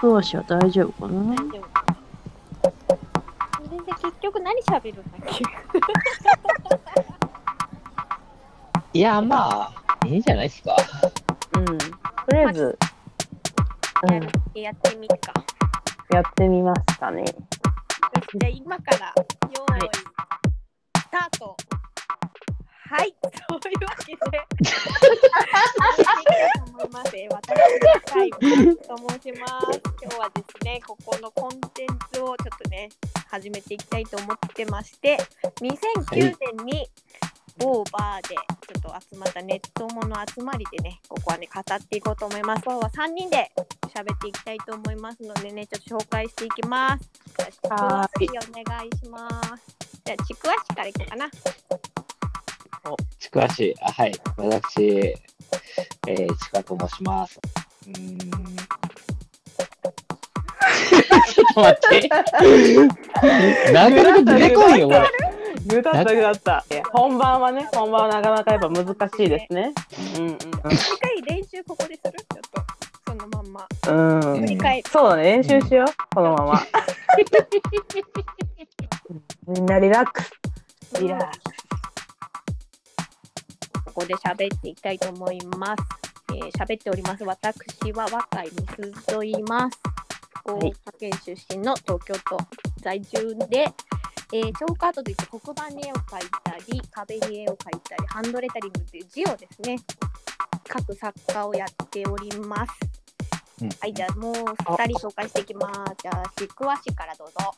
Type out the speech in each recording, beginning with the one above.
クワシは大丈夫かな大丈夫かなそれで結局何喋るんだっけ？いや、まあ、いいんじゃないですか。うん。とりあえず、うん、やるやってみっか。やってみますかね。よしじゃあ今から、よーい、はいスタート。はい、そういうわけで、ます。私、はい、と申します。今日はですね、ここのコンテンツをちょっとね、始めていきたいと思ってまして、2009年に某バーでちょっと集まったネットもの集まりでね、ここはね、語っていこうと思います。今日は3人で喋っていきたいと思いますのでね、ちょっと紹介していきます。じゃあ、ちくお願いします。じゃあ、ちくわしからいこうかな。ちくわし、あはい、私、えー、ちくわと申します。うーん。ちょっと待って。なかなか出てこいよ、これ。ぐだったぐだった。本番はね、本番はなかなかやっぱ難しいですね。一回練習ここでする？ちょっと、そのまんま。うん。うん。振り返る。そうだね、練習しよう。このまま。みんなリラックス。リラックス。ここで喋っていきたいと思います。えー、喋っております。私は若いみすと言います。福岡県出身の東京都在住で、えー、チョークアートといって黒板に絵を描いたり、壁に絵を描いたり、ハンドレタリングという字をですね、書く作家をやっております。うんはい、じゃあもう2人紹介していきます。じゃあ、ちくわしからどうぞ。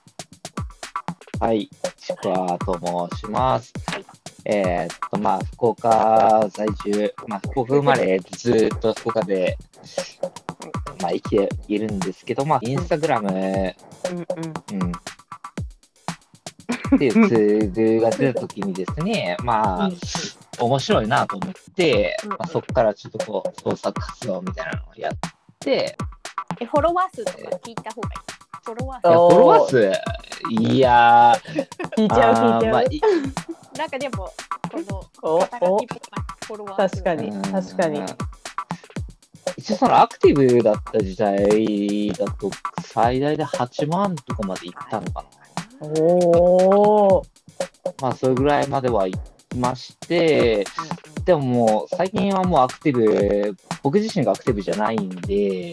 はい、ちくわと申しますはい。えーっと、まあ、福岡在住、まあ、福岡生まれ、ずっと福岡で、まあ、生きているんですけど、まあ、インスタグラム、うんうん。うん。っていうツールが出たときにですね、まあ、面白いなと思って、うんまあ、そこからちょっとこう、創作活動みたいなのをやって、え、フォロワー数とか聞いた方がいい？フォロワーいやフおーォロワー数、いやー、聞いちゃう、聞いちゃう。なんかでも、この、お肩書おきっぽいなフォロワー数確かにうん確かに一応そのアクティブだった時代だと最大で8万とかまでいったのかな。おお。まあそれぐらいまではいきまして、でももう最近はもうアクティブ、僕自身がアクティブじゃないんで、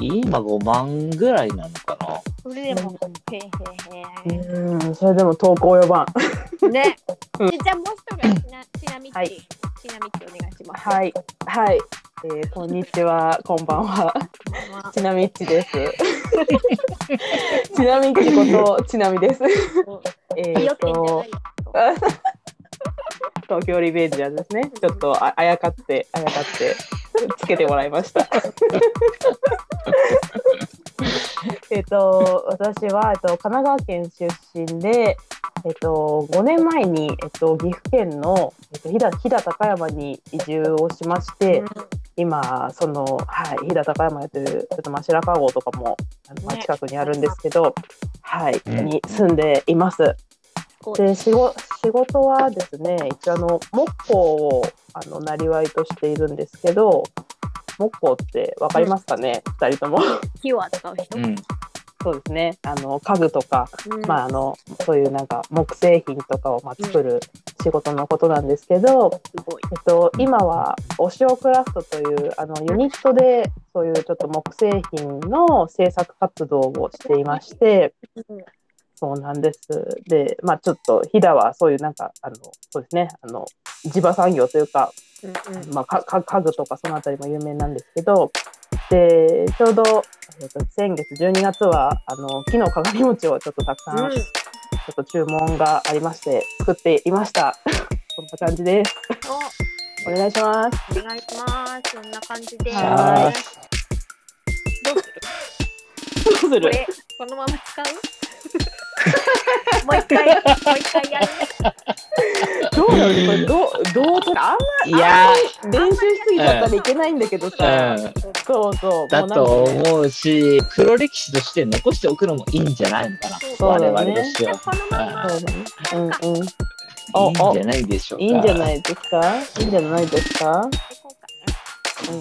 今5万ぐらいなのかな。それでも、へえへうん、それでも投稿及ばん。ね。うんじゃあもう一人はちな、ちなみっち、はいちなみっちお願いします。はい、はい、えー、こんにちは、こんばんは。ちなみっちです。ちなみっちこと、ちなみです。えっと。東京リベンジャーズですね。ちょっとああやかって、あやかって、つけてもらいました。えっと、私は、えっと、神奈川県出身で、えっと、5年前に、えっと、岐阜県の、えっと、飛騨飛騨高山に移住をしまして、今その、はい、飛騨高山やってるちょっとまあ白川郷とかもあのまあね近くにあるんですけど、はい、うんに住んでいます。で仕事仕事はですね一応あの木工をあのなりわいとしているんですけど木工ってわかりますかね、二人とも火を扱う人？うん。そうですね。あの家具とか、うん。まああのそういうなんか木製品とかをまあ作る仕事のことなんですけど、すごい。えっと、今はお塩クラフトというあのユニットでそういうちょっと木製品の制作活動をしていましてそうなんです。でまあちょっと飛騨はそういうなんかあのそうですね。あの地場産業というか、うんうん。まあ、家具とかそのあたりも有名なんですけどでちょうど、えっと、先月12月はあの木の鏡餅をちょっとたくさん、うん。ちょっと注文がありまして作っていました。こんな感じです。お。願いします。おお願いします。そんな感じで。はどうする？どうする？これ、このまま使う？もう一回、もう一回やる？どうなのこれどうどう取るあんいやま練習しすぎちゃったらいけないんだけどさ、ー、うん。そうそう。だと思うし、黒歴史として残しておくのもいいんじゃないのかな？そうだね。我々としては。うんうん。いいんじゃないでしょうか。いいんじゃないですか？いいんじゃないですか？うんうん